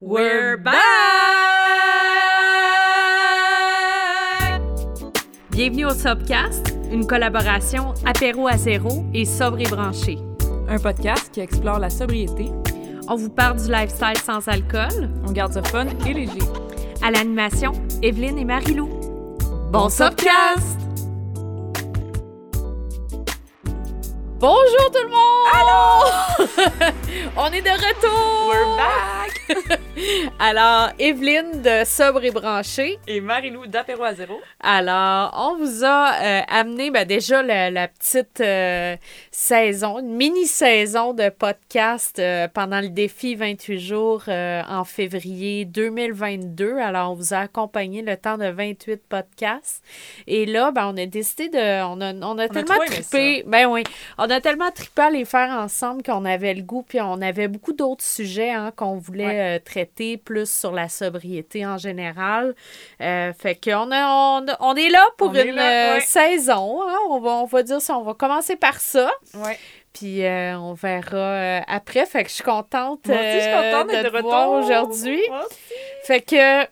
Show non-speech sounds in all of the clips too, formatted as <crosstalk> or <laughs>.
We're back! Bienvenue au Sobcast, une collaboration apéro à zéro et sobre et branché. Un podcast qui explore la sobriété. On vous parle du lifestyle sans alcool. On garde ça fun et léger. À l'animation, Evelyne et Marilou. Bon Sobcast! Bonjour tout le monde! Allô! <laughs> On est de retour! We're back! <laughs> Alors, Evelyne de Sobre et Branché. Et Marilou d'Apéro à zéro. Alors, on vous a euh, amené ben, déjà la, la petite euh, saison, une mini-saison de podcast euh, pendant le défi 28 jours en février 2022. Alors, on vous a accompagné le temps de 28 podcasts. Et là, ben, on a décidé de... On a, on a tellement aimé trippé. Ben oui. On a tellement trippé à les faire ensemble qu'on avait le goût, puis on avait beaucoup d'autres sujets hein, qu'on voulait Ouais. Euh, traiter plus sur la sobriété en général. Euh, fait qu'on a, on, on est là pour On une là, euh, ouais. saison. hein. On, va, on va dire ça. On va commencer par ça. Ouais. Puis euh, on verra euh, après. Fait que je suis contente, Moi aussi, je suis euh, contente de d'être de te voir aujourd'hui. Fait que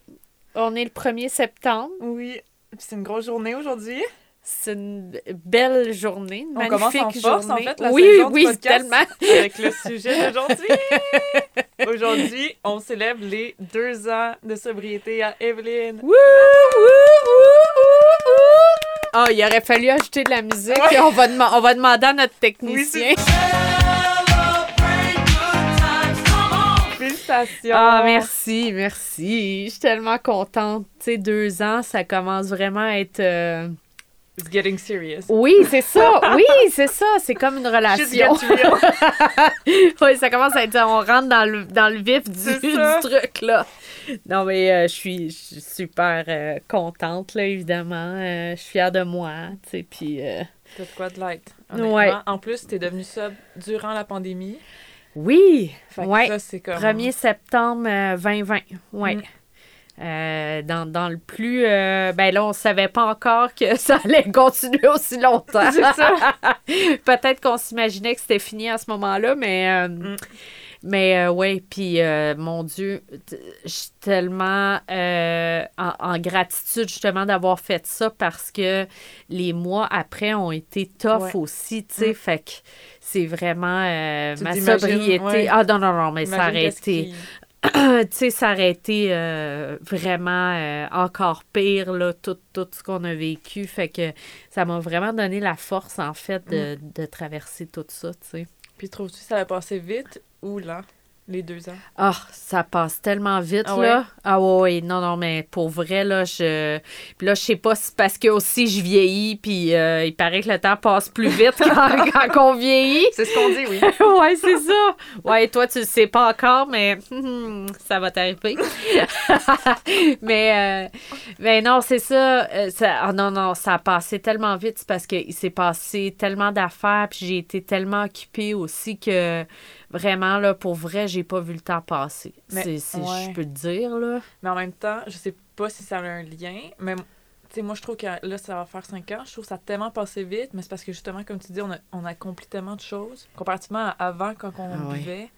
on est le 1er septembre. Oui. Puis C'est une grosse journée aujourd'hui. C'est une belle journée, une On en magnifique force, journée. en fait, la oui, oui, podcast. tellement. Avec le sujet d'aujourd'hui. <laughs> aujourd'hui, on célèbre les deux ans de sobriété à Evelyne. Wouh, wouh, wouh. Ah, il aurait fallu ajouter de la musique. Ouais. et On, va on va demander à notre Oui, technicien. Félicitations. ah, merci, merci. Je suis tellement contente. Tu sais, deux ans, ça commence vraiment à être. euh, It's getting serious. Oui, c'est ça. Oui, c'est ça. C'est comme une relation. <laughs> oui, ça commence à être. On rentre dans le, dans le vif du, du truc, là. Non, mais euh, je suis super euh, contente, là, évidemment. Euh, je suis fière de moi, tu sais. Puis. T'as de quoi de light. Ouais. En plus, t'es devenu sub durant la pandémie. Oui, Fait que ouais. ça, c'est comme... 1er septembre euh, 2020. Oui. Mm. Euh, dans, dans le plus. euh, ben là, on savait pas encore que <laughs> ça allait continuer aussi longtemps. <laughs> Peut-être qu'on s'imaginait que c'était fini à ce moment-là, mais. euh, Mm. Mais euh, ouais, puis mon Dieu, je suis tellement en, en gratitude justement d'avoir fait ça parce que les mois après ont été tough Ouais. aussi, tu sais. Mm. Fait que c'est vraiment euh, ma sobriété. ouais. Ah non, non, non, mais ça Imagine aurait <coughs> tu sais, ça aurait été euh, vraiment euh, encore pire, là, tout, tout ce qu'on a vécu. Fait que ça m'a vraiment donné la force, en fait, de, Mm. de traverser tout ça, tu sais. Puis trouves-tu que ça va passer vite ou lent, les deux ans? Ah, ça passe tellement vite, Ah ouais? là. Ah ouais, non, non, mais pour vrai, là, je... Puis là, je sais pas si c'est parce que aussi je vieillis, puis euh, il paraît que le temps passe plus vite <laughs> quand, quand on vieillit. C'est ce qu'on dit, oui. <laughs> ouais, c'est ça. Ouais, toi, tu le sais pas encore, mais hum, <laughs> ça va t'arriver. mais, euh, mais non, c'est ça. euh, ça- ah non, non, ça a passé tellement vite. C'est parce qu'il s'est passé tellement d'affaires, puis j'ai été tellement occupée aussi que vraiment, là, pour vrai, j'ai pas vu le temps passer. Mais, C'est, c'est- ouais. Je peux te dire, là. Mais en même temps, je sais pas si ça a un lien, mais tu sais, moi, je trouve que là, ça va faire cinq ans. Je trouve que ça a tellement passé vite, mais c'est parce que justement, comme tu dis, on a, on a accompli tellement de choses. Comparativement à avant, quand on Ah ouais. vivait,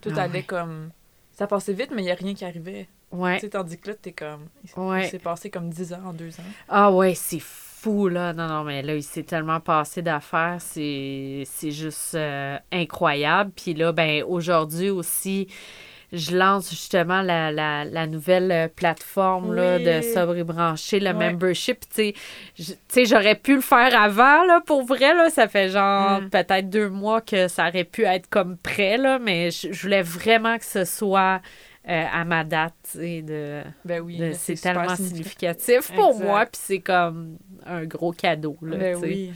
tout Ah allait ouais. comme. Ça passait vite, mais il n'y a rien qui arrivait. Ouais. Tandis que là, t'es comme. Ouais. Il s'est passé comme 10 ans en deux ans. Ah ouais, c'est fou, là. Non, non, mais là, il s'est tellement passé d'affaires. C'est, c'est juste euh, incroyable. Puis là, ben aujourd'hui aussi, je lance justement la, la, la nouvelle euh, plateforme là, de Sobre et Branché, le Ouais. membership. Tu sais, j'aurais pu le faire avant, là, pour vrai, là. Ça fait genre Mm. peut-être deux mois que ça aurait pu être comme prêt, là. Mais je voulais vraiment que ce soit euh, à ma date, tu sais, de... Ben oui. De- c'est tellement significatif. pour Exact. moi, puis c'est comme un gros cadeau. Là, Ben tu sais. oui.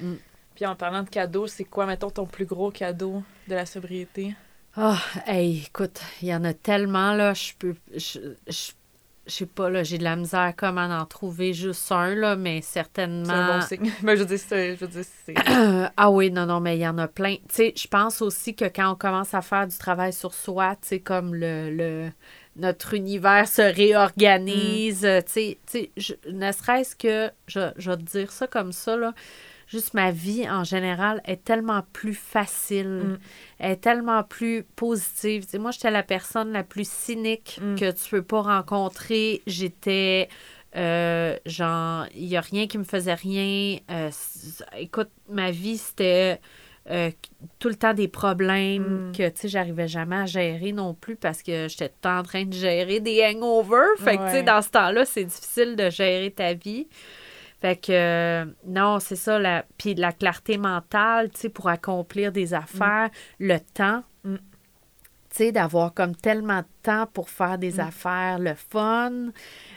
Mm. Puis en parlant de cadeaux, c'est quoi, mettons, ton plus gros cadeau de la sobriété? Ah, hey, écoute, il y en a tellement, là, je peux. Je, je, je sais pas, là, j'ai de la misère comment en trouver juste un, là, mais C'est un certainement. bon signe. <laughs> Ben, je c'est- je <coughs> ah oui, non, non, mais il y en a plein. Tu sais, je pense aussi que quand on commence à faire du travail sur soi, tu sais, comme le, le, notre univers se réorganise, Mm. tu sais, tu sais, ne serait-ce que, je, je vais te dire ça comme ça, là, juste ma vie en général est tellement plus facile, Mm. est tellement plus positive. Moi, j'étais la personne la plus cynique Mm. que tu peux pas rencontrer. J'étais euh, genre, il y a rien qui me faisait rien. Euh, écoute, ma vie, c'était euh, tout le temps des problèmes Mm. que, tu sais, j'arrivais jamais à gérer non plus parce que j'étais tout le temps en train de gérer des hangovers. Fait que, tu sais, dans ce temps-là, c'est difficile de gérer ta vie. Fait que, euh, non, c'est ça. La, puis la clarté mentale, tu sais, pour accomplir des affaires, le temps. Mm. Tu sais, d'avoir comme tellement de temps pour faire des Mm. affaires, le fun,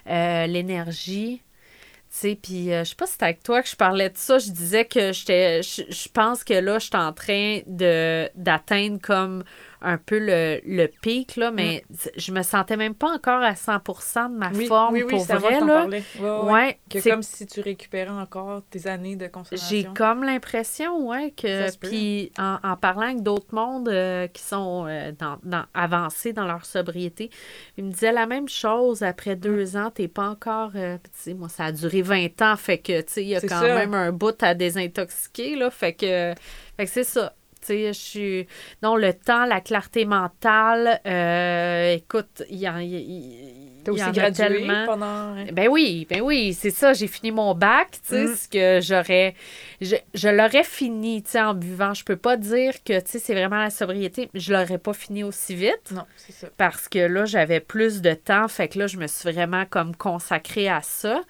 euh, l'énergie. Tu sais, puis euh, je sais pas si c'était avec toi que je parlais de ça. Je disais que j'étais. Je, je pense que là, je suis en train de d'atteindre comme un peu le, le pic, là, mais je me sentais même pas encore à 100 de ma Mm. Oui, forme oui, oui, pour vrai, là. Ouais, ouais, Que c'est comme si tu récupérais encore tes années de j'ai consommation. comme l'impression, ouais, que. Puis en, en parlant avec d'autres mondes euh, qui sont euh, dans, dans- avancés dans leur sobriété, ils me disaient la même chose. Après deux ans, t'es pas encore. euh, tu sais, moi, ça a duré 20 ans, fait que, tu sais, il y a quand ça. même un bout à désintoxiquer, là. Fait que, fait que c'est ça. Je suis. Non, le temps, la clarté mentale, euh, écoute, il y en, il- il- T'as y aussi a gradué tellement. pendant... Ben oui, ben oui, c'est ça. J'ai fini mon bac, tu sais, Mm. ce que j'aurais. Je, je l'aurais fini, tu sais, en buvant. Je peux pas dire que, tu sais, c'est vraiment la sobriété. Je l'aurais pas fini aussi vite Non, c'est ça. parce que là, j'avais plus de temps. Fait que là, je me suis vraiment comme consacrée à ça.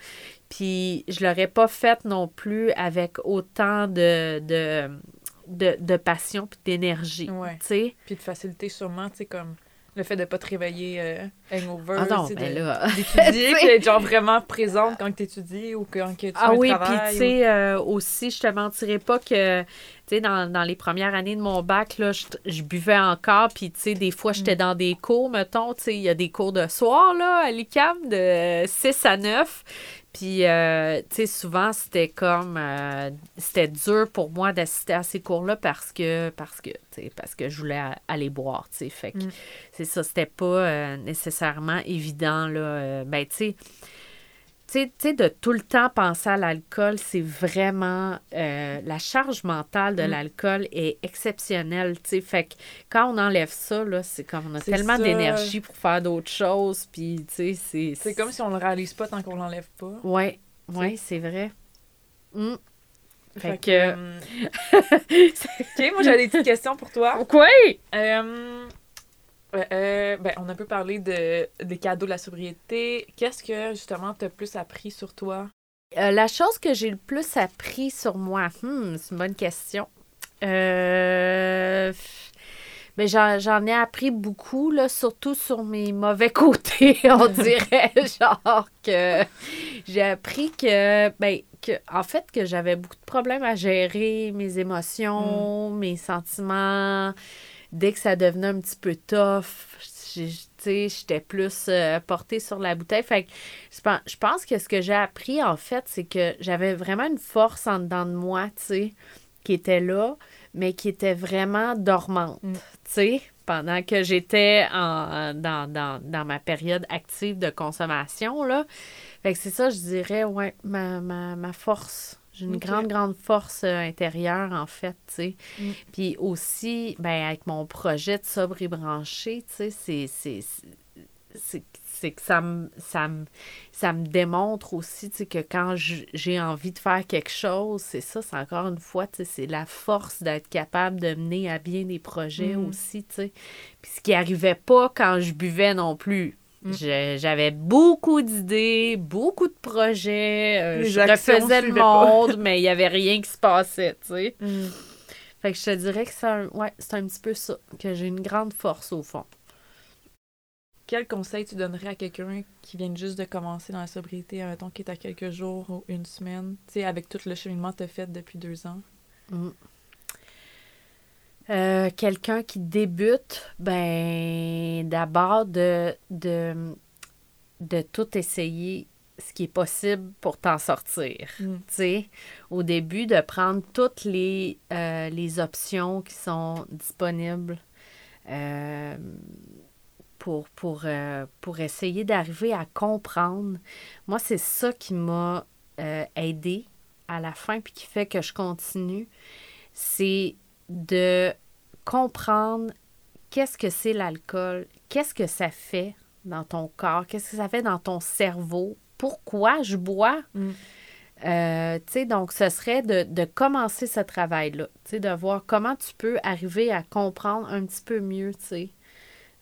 Puis je l'aurais pas faite non plus avec autant de, de, de, de passion puis d'énergie, Ouais. Puis de facilité sûrement, tu sais, comme le fait de pas te réveiller euh, hangover, Ah non, ben <laughs> d'étudier, <laughs> puis d'être genre vraiment présente quand tu étudies ou quand que tu Ah oui, puis tu sais, euh, aussi, je te mentirais pas que, tu sais, dans, dans les premières années de mon bac, là, je, je buvais encore, puis tu sais, des fois, Mm. j'étais dans des cours, mettons, tu sais, il y a des cours de soir, là, à l'UQAM, de 6 à 9, puis, euh, tu sais, souvent, c'était comme, euh, c'était dur pour moi d'assister à ces cours-là parce que, parce que, tu sais, parce que je voulais aller boire, tu sais, fait que Mm. c'est ça, c'était pas euh, nécessairement évident, là, euh, ben, tu sais, tu sais, de tout le temps penser à l'alcool, c'est vraiment euh, la charge mentale de Mm. l'alcool est exceptionnelle, tu sais. Fait que quand on enlève ça, là, c'est comme on a tellement d'énergie pour faire d'autres choses, puis tu sais, c'est. C'est comme si on le réalise pas tant qu'on l'enlève pas. Ouais, ouais, c'est vrai. Mm. Fait Fait que- euh, <laughs> OK, moi, j'avais des petites questions pour toi. Quoi? Euh, euh, euh, ben, on a un peu parlé de, des cadeaux de la sobriété. Qu'est-ce que, justement, t'as plus appris sur toi? Euh, la chose que j'ai le plus appris sur moi, hmm, c'est une bonne question. Euh, mais j'en, j'en ai appris beaucoup, là, surtout sur mes mauvais <laughs> côtés, on <laughs> dirait. genre que j'ai appris que, ben, que, en fait, que j'avais beaucoup de problèmes à gérer mes émotions, mes sentiments. Dès que ça devenait un petit peu tough, j'étais plus euh, portée sur la bouteille. Fait que je pense, je pense que ce que j'ai appris, en fait, c'est que j'avais vraiment une force en dedans de moi, tu sais, qui était là, mais qui était vraiment dormante, Mm. tu sais, pendant que j'étais en, dans, dans, dans ma période active de consommation, là. Fait que c'est ça, je dirais, ouais, ma, ma, ma force. J'ai une grande, grande force euh, intérieure, en fait, tu sais. Mm. Puis aussi, ben, avec mon projet de sobre et branché, tu sais, c'est- que ça me, ça me, ça me démontre aussi, tu sais, que quand j'ai envie de faire quelque chose, c'est ça, c'est encore une fois, tu sais, c'est la force d'être capable de mener à bien des projets Mm. aussi, tu sais. Puis ce qui arrivait pas quand je buvais non plus. Mm. Je- J'avais beaucoup d'idées, beaucoup de projets, euh, Les je refaisais le monde, mais il y avait rien qui se passait, tu sais. Fait que je te dirais que c'est un, ouais, c'est un petit peu ça, que j'ai une grande force au fond. Quel conseil tu donnerais à quelqu'un qui vient juste de commencer dans la sobriété, mettons, qui est à quelques jours ou une semaine, tu sais, avec tout le cheminement que tu as fait depuis deux ans? Mm. Euh, Quelqu'un qui débute, ben d'abord de, de, de tout essayer ce qui est possible pour t'en sortir. Mm. Tu sais, au début, de prendre toutes les, euh, les options qui sont disponibles euh, pour, pour, euh, pour essayer d'arriver à comprendre. Moi, c'est ça qui m'a aidé à la fin puis qui fait que je continue, c'est de comprendre qu'est-ce que c'est l'alcool, qu'est-ce que ça fait dans ton corps, qu'est-ce que ça fait dans ton cerveau, pourquoi je bois. Mm. Euh, tu sais, donc, ce serait de, de commencer ce travail-là, tu sais, de voir comment tu peux arriver à comprendre un petit peu mieux, tu sais.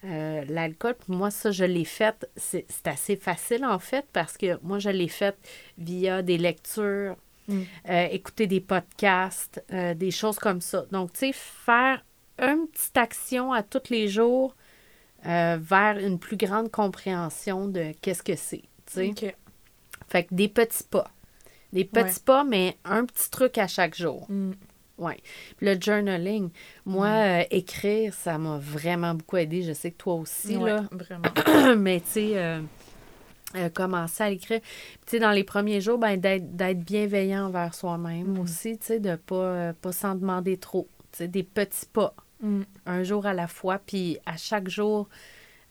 Euh, L'alcool, pour moi, ça, je l'ai fait, c'est c'est assez facile en fait, parce que moi, je l'ai fait via des lectures, Mm. euh, écouter des podcasts, euh, des choses comme ça. Donc, tu sais, faire une petite action à tous les jours euh, vers une plus grande compréhension de qu'est-ce que c'est, tu sais. OK. Fait que des petits pas. Des petits pas, mais un petit truc à chaque jour. Mm. Oui. Le journaling, moi, euh, écrire, ça m'a vraiment beaucoup aidé. Je sais que toi aussi, Ouais, là. <clears throat> vraiment. <coughs> mais tu sais, euh, euh, commencer à l'écrire. Puis, Tu sais, dans les premiers jours, ben, d'être bienveillant envers soi-même Mhm. aussi, tu sais, de pas, euh, pas s'en demander trop. Tu sais, des petits pas, Mm. un jour à la fois, puis à chaque jour,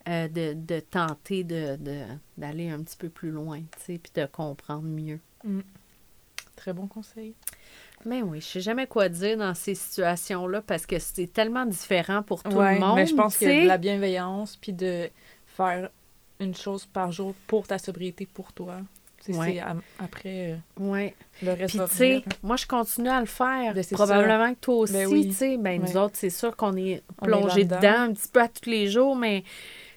euh, de, de tenter de- de- d'aller un petit peu plus loin, tu sais, puis de comprendre mieux. Très bon conseil. Mais oui, je sais jamais quoi dire dans ces situations-là parce que c'est tellement différent pour tout Ouais, le monde. mais je pense tu que de la bienveillance, puis de faire une chose par jour pour ta sobriété, pour toi. Ouais. après, euh, Ouais. le reste Puis, va tu sais, venir. moi, je continue à le faire. Ben, Probablement que toi aussi, Ben oui. tu sais. Ben, nous autres, c'est sûr qu'on est On est plongé dedans un petit peu à tous les jours, mais,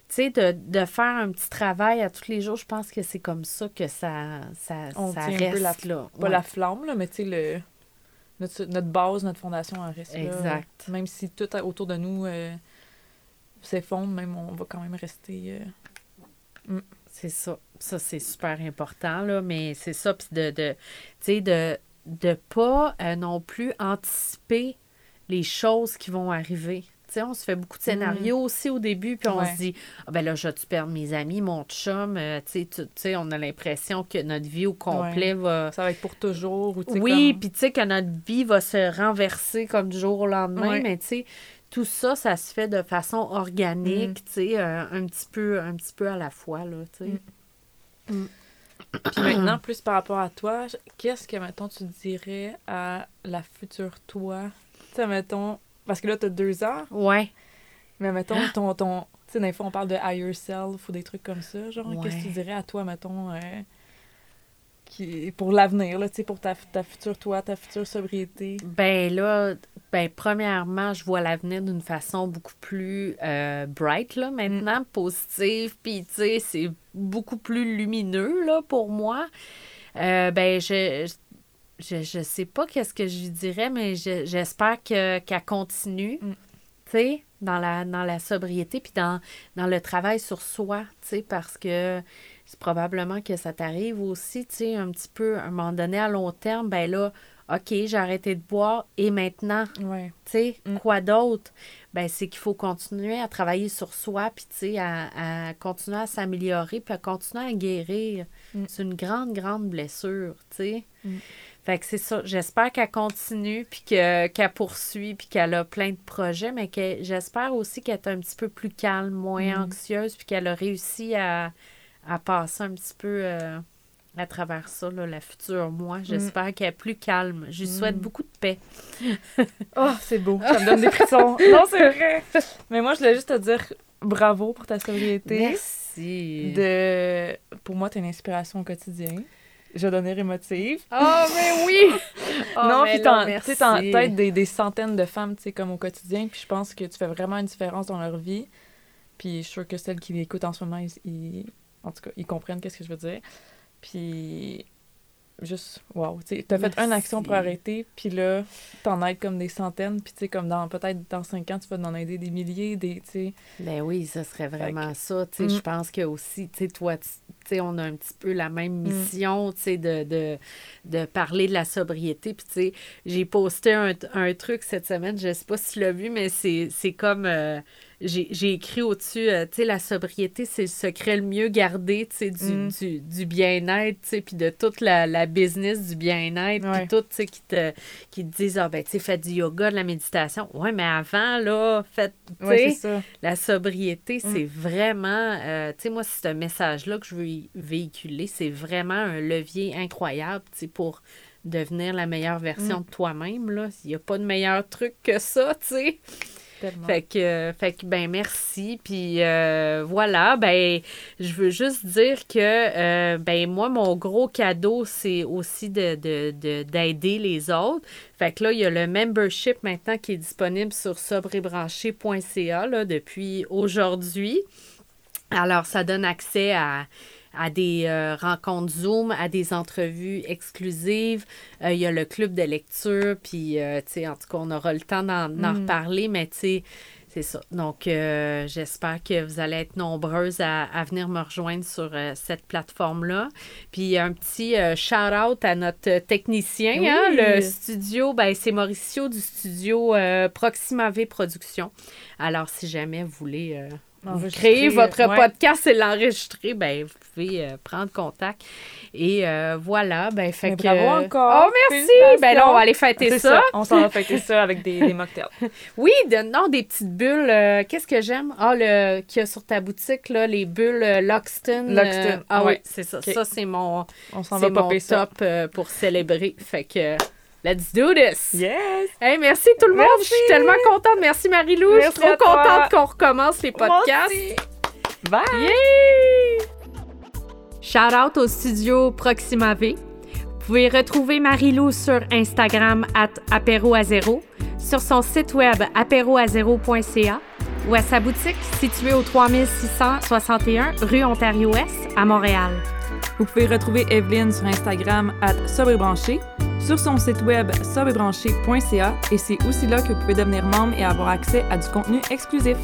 tu sais, de, de faire un petit travail à tous les jours, je pense que c'est comme ça que ça, ça, On ça tient un peu reste, la- là. Pas Ouais. la flamme, là, mais tu sais, le... notre, notre base, notre fondation, elle reste là. Exact. Même si tout autour de nous euh, s'effondre, même on va quand même rester... euh, C'est ça. Ça, c'est super important, là. Mais c'est ça. Puis de, de de de pas euh, non plus anticiper les choses qui vont arriver. On se fait beaucoup de scénarios aussi au début, puis on Ouais. se dit, ah ben là, je vais-tu perdre mes amis, mon chum, euh, tu- on a l'impression que notre vie au complet va... Ça va être pour toujours, ou Oui, comme- puis tu sais que notre vie va se renverser comme du jour au lendemain, Ouais. mais tu sais, tout ça, ça se fait de façon organique, Mm. tu sais, euh, un petit peu un petit peu à la fois, là, tu sais. Mm. Puis <clears throat> maintenant, plus par rapport à toi, qu'est-ce que, mettons, tu dirais à la future toi? Tu sais, mettons, parce que là, t'as deux ans, Ouais. mais mettons, ton, ton, tu sais, des fois, on parle de higher self ou des trucs comme ça, genre, qu'est-ce que tu dirais à toi, mettons, euh, qui, pour l'avenir, là, pour ta, ta future toi, ta future sobriété? Ben là, ben premièrement, je vois l'avenir d'une façon beaucoup plus euh, bright, là, maintenant, positive, puis tu sais, c'est beaucoup plus lumineux, là, pour moi. Euh, ben, je, je, je sais pas qu'est-ce que je dirais, mais je- j'espère que, qu'elle continue, Mm. tu sais, dans la, dans la sobriété, puis dans, dans le travail sur soi, tu sais, parce que c'est probablement que ça t'arrive aussi, tu sais, un petit peu, à un moment donné, à long terme, ben là, OK, j'ai arrêté de boire et maintenant, Ouais. tu sais, Mm. quoi d'autre? Ben, c'est qu'il faut continuer à travailler sur soi, puis tu sais, à, à continuer à s'améliorer, puis à continuer à guérir. Mm. C'est une grande, grande blessure, tu sais. Mm. Fait que c'est ça. J'espère qu'elle continue, puis que- qu'elle poursuit, puis qu'elle a plein de projets, mais que j'espère aussi qu'elle est un petit peu plus calme, moins anxieuse, puis qu'elle a réussi à, à passer un petit peu euh, à travers ça, là, la future moi. J'espère qu'elle est plus calme. Je lui souhaite Mm. beaucoup de paix. <laughs> Oh, c'est beau. Ça me donne des <laughs> frissons. non, c'est vrai. Mais moi, je voulais juste te dire bravo pour ta sobriété. Merci. De... Pour moi, t'es une inspiration au quotidien. Je vais devenir émotive. Oh, mais oui! <laughs> Oh, non, puis tu sais, t'aides des, des centaines de femmes, tu sais, comme au quotidien, puis je pense que tu fais vraiment une différence dans leur vie. Puis je suis sûre que celles qui l'écoutent en ce moment, ils, ils- en tout cas, ils comprennent qu'est-ce que je veux dire. Puis juste, wow, tu t'as fait une action pour arrêter, puis là, t'en aides comme des centaines, puis tu sais, comme dans, peut-être dans cinq ans, tu vas en aider des milliers, des, tu sais. Ben oui, ce serait vraiment que- ça. Tu sais, Mm. Je pense que aussi, tu sais, toi, tu sais, on a un petit peu la même Mm. mission, tu sais, de, de, de parler de la sobriété. Puis, tu sais, j'ai posté un, un truc cette semaine, je sais pas si tu l'as vu, mais c'est c'est comme, euh, j'ai écrit au-dessus, euh, tu sais, la sobriété, c'est le secret le mieux gardé, tu sais, du, Mm. du, du bien-être, tu sais, puis de toute la, la business du bien-être, puis tout, tu sais, qui te, qui te disent, ah ben, tu sais, fais du yoga, de la méditation. Ouais, mais avant, là, faites, tu sais, la sobriété, Mm. c'est vraiment, euh, tu sais, moi, c'est un message-là que je veux véhiculer. C'est vraiment un levier incroyable, tu sais, pour devenir la meilleure version Mm. de toi-même. là. Il n'y a pas de meilleur truc que ça, tu sais. Fait que, fait que, ben, merci. Puis euh, voilà, ben, je veux juste dire que, euh, ben, moi, mon gros cadeau, c'est aussi de, de- de- d'aider les autres. Fait que là, il y a le membership maintenant qui est disponible sur sobrebranché.ca là, depuis aujourd'hui. Alors, ça donne accès à, à des euh, rencontres Zoom, à des entrevues exclusives. Euh, il y a le club de lecture, puis, euh, tu sais, en tout cas, on aura le temps d'en, Mm. reparler, mais tu sais, c'est ça. Donc, euh, j'espère que vous allez être nombreuses à, à venir me rejoindre sur euh, cette plateforme-là. Puis, un petit euh, shout-out à notre technicien, Oui. hein, le studio, ben, c'est Mauricio du studio Proxima V Productions. Alors, si jamais vous voulez vous créer votre ouais. podcast et l'enregistrer, ben, vous pouvez euh, prendre contact. Et euh, voilà, ben, fait Mais que... bravo encore. Oh, merci! Ben là, on va aller fêter ça. ça. On s'en va fêter ça avec des, des mocktails. <laughs> Oui, de, non, des petites bulles. euh, Qu'est-ce que j'aime? Ah, le qu'il y a sur ta boutique, là, les bulles euh, Loxton. euh, Loxton, ah oui, ouais. c'est ça. Ça, c'est mon, On s'en va mon popper ça. top euh, pour célébrer. Fait que, let's do this! Yes! Hey, merci tout le monde. Je suis Merci. tellement contente. Merci Marie-Lou. Je suis Merci trop contente qu'on recommence les podcasts. aussi. Bye! Yay! Shout out au studio Proxima V. Vous pouvez retrouver Marie-Lou sur Instagram at apéroazéro, sur son site web apéroazéro.ca ou à sa boutique située au 3661 rue Ontario-Ouest à Montréal. Vous pouvez retrouver Evelyne sur Instagram at sobrebranché, sur son site web sobrebranché.ca et c'est aussi là que vous pouvez devenir membre et avoir accès à du contenu exclusif.